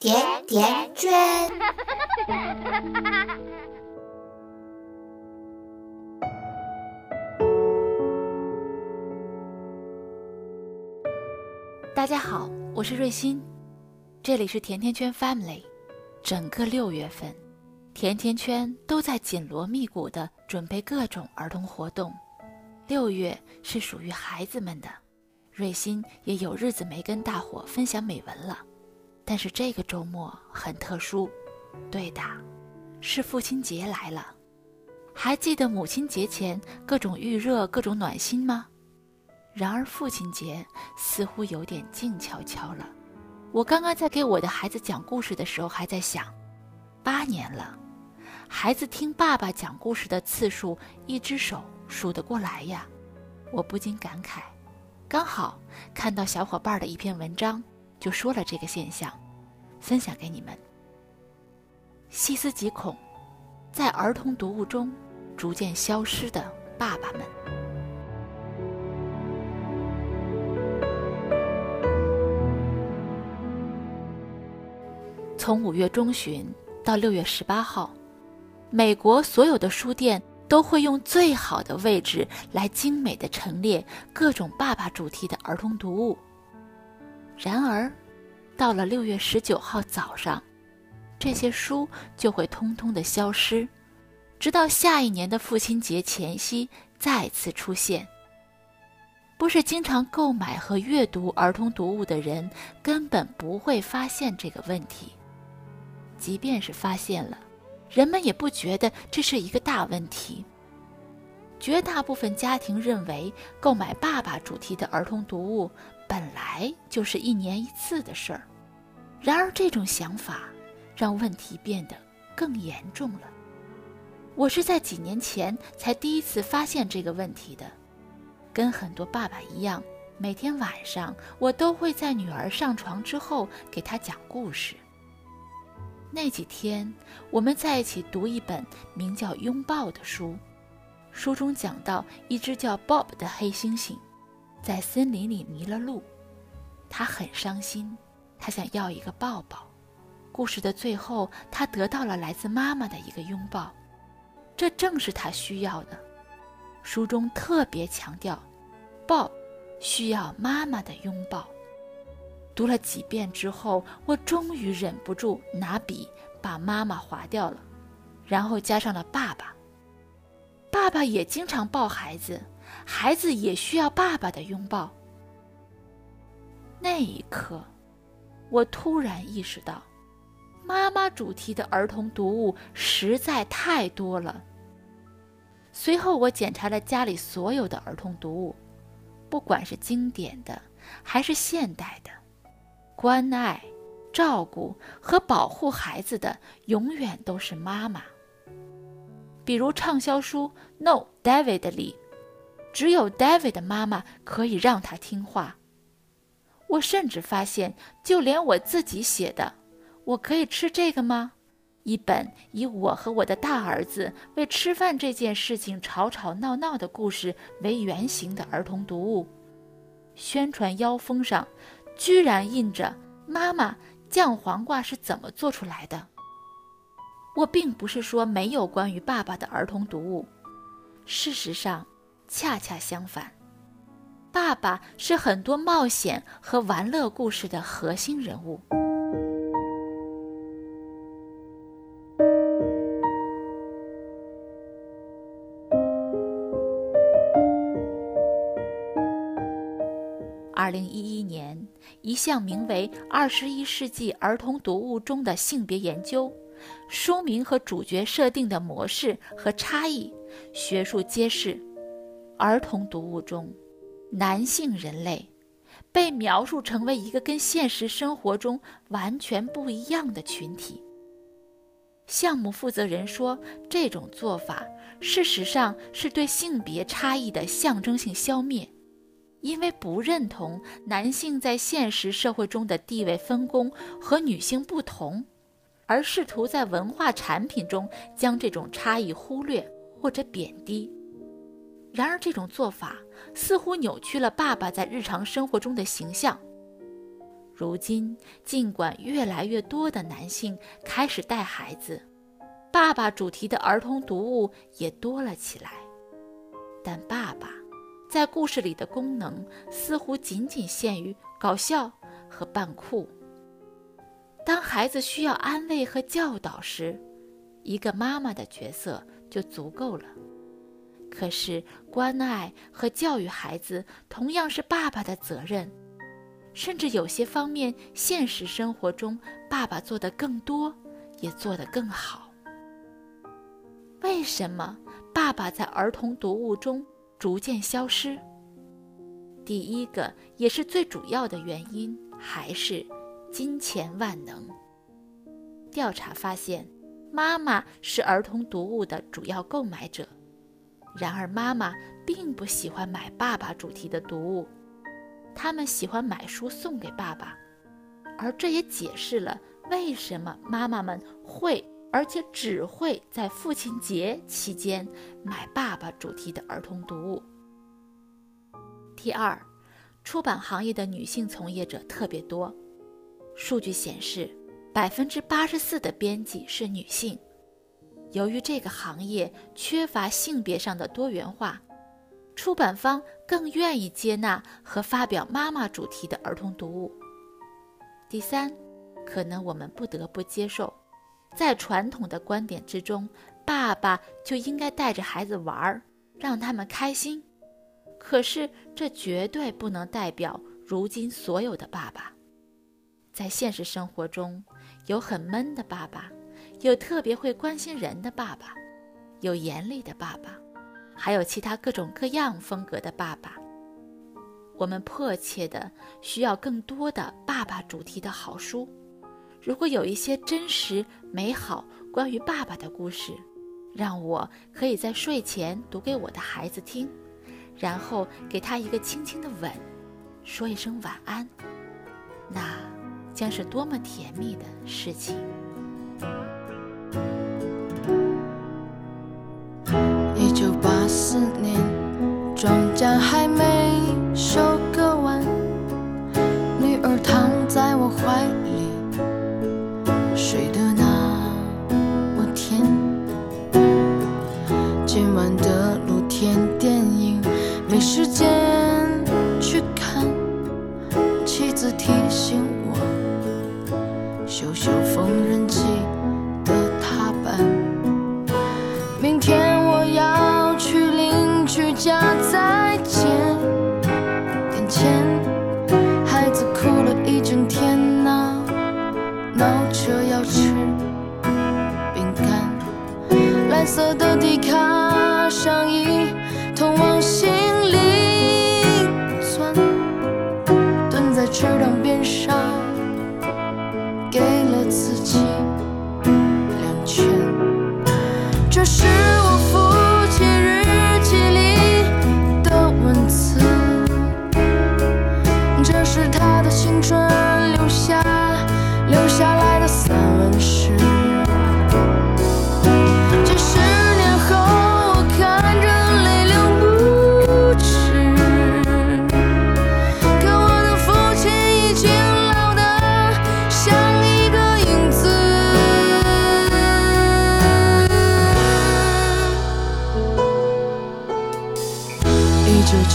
甜甜圈。大家好，我是瑞欣，这里是甜甜圈 Family。整个六月份，甜甜圈都在紧锣密鼓的准备各种儿童活动。六月是属于孩子们的，瑞欣也有日子没跟大伙分享美文了。但是这个周末很特殊，对的，是父亲节来了。还记得母亲节前各种预热、各种暖心吗？然而父亲节似乎有点静悄悄了。我刚刚在给我的孩子讲故事的时候，还在想，八年了，孩子听爸爸讲故事的次数，一只手数得过来呀。我不禁感慨，刚好看到小伙伴的一篇文章。就说了这个现象，分享给你们。细思极恐，在儿童读物中逐渐消失的爸爸们。从五月中旬到六月十八号，美国所有的书店都会用最好的位置来精美的陈列各种爸爸主题的儿童读物。然而，到了六月十九号早上，这些书就会通通的消失，直到下一年的父亲节前夕再次出现。不是经常购买和阅读儿童读物的人根本不会发现这个问题，即便是发现了，人们也不觉得这是一个大问题。绝大部分家庭认为，购买爸爸主题的儿童读物本来就是一年一次的事儿。然而，这种想法让问题变得更严重了。我是在几年前才第一次发现这个问题的。跟很多爸爸一样，每天晚上我都会在女儿上床之后给她讲故事。那几天，我们在一起读一本名叫《拥抱》的书。书中讲到，一只叫 Bob 的黑猩猩，在森林里迷了路，他很伤心，他想要一个抱抱。故事的最后，他得到了来自妈妈的一个拥抱，这正是他需要的。书中特别强调抱需要妈妈的拥抱。读了几遍之后，我终于忍不住拿笔把妈妈划掉了，然后加上了爸爸。爸爸也经常抱孩子，孩子也需要爸爸的拥抱。那一刻，我突然意识到，妈妈主题的儿童读物实在太多了。随后，我检查了家里所有的儿童读物，不管是经典的还是现代的，关爱、照顾和保护孩子的，永远都是妈妈。比如畅销书《No David》里，只有 David 的妈妈可以让他听话。我甚至发现，就连我自己写的“我可以吃这个吗”一本以我和我的大儿子为吃饭这件事情吵吵闹闹的故事为原型的儿童读物，宣传腰封上居然印着“妈妈酱黄瓜是怎么做出来的”。我并不是说没有关于爸爸的儿童读物，事实上，恰恰相反，爸爸是很多冒险和玩乐故事的核心人物。二零一一年，一项名为《二十一世纪儿童读物中的性别研究》。书名和主角设定的模式和差异，学术揭示，儿童读物中，男性人类被描述成为一个跟现实生活中完全不一样的群体。项目负责人说，这种做法事实上是对性别差异的象征性消灭，因为不认同男性在现实社会中的地位分工和女性不同。而试图在文化产品中将这种差异忽略或者贬低，然而这种做法似乎扭曲了爸爸在日常生活中的形象。如今，尽管越来越多的男性开始带孩子，爸爸主题的儿童读物也多了起来，但爸爸在故事里的功能似乎仅仅限于搞笑和扮酷。当孩子需要安慰和教导时，一个妈妈的角色就足够了。可是，关爱和教育孩子同样是爸爸的责任。甚至有些方面，现实生活中爸爸做的更多，也做得更好。为什么爸爸在儿童读物中逐渐消失？第一个也是最主要的原因，还是金钱万能。调查发现，妈妈是儿童读物的主要购买者，然而妈妈并不喜欢买爸爸主题的读物。他们喜欢买书送给爸爸，而这也解释了为什么妈妈们会，而且只会在父亲节期间买爸爸主题的儿童读物。第二，出版行业的女性从业者特别多，数据显示，百分之八十四的编辑是女性。由于这个行业缺乏性别上的多元化。出版方更愿意接纳和发表妈妈主题的儿童读物。第三，可能我们不得不接受，在传统的观点之中，爸爸就应该带着孩子玩，让他们开心。可是这绝对不能代表如今所有的爸爸。在现实生活中，有很闷的爸爸，有特别会关心人的爸爸，有严厉的爸爸。还有其他各种各样风格的爸爸，我们迫切的需要更多的爸爸主题的好书。如果有一些真实美好关于爸爸的故事，让我可以在睡前读给我的孩子听，然后给他一个轻轻的吻，说一声晚安，那将是多么甜蜜的事情。九八四年，庄稼还没。色的迪卡上衣，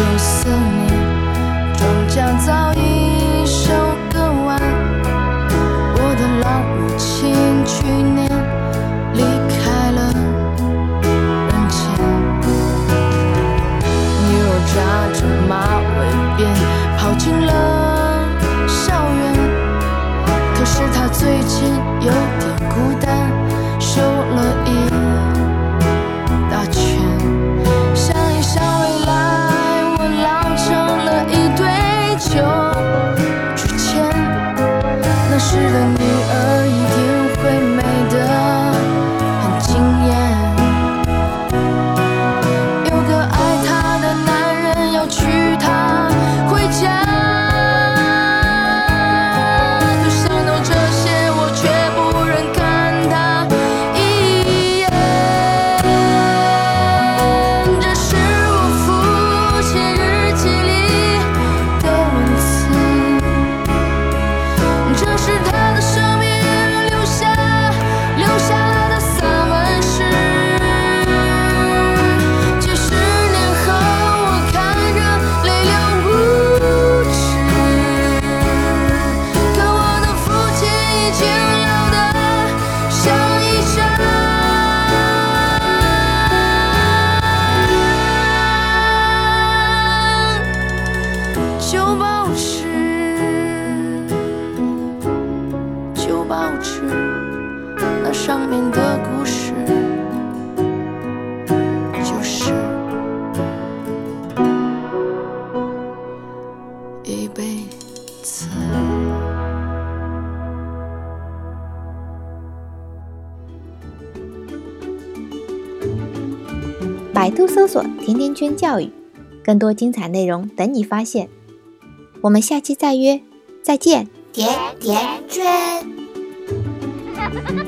就算 feeling 上面的故事，就是一辈子。百度搜索“甜甜圈教育”，更多精彩内容等你发现。我们下期再约，再见。甜甜圈。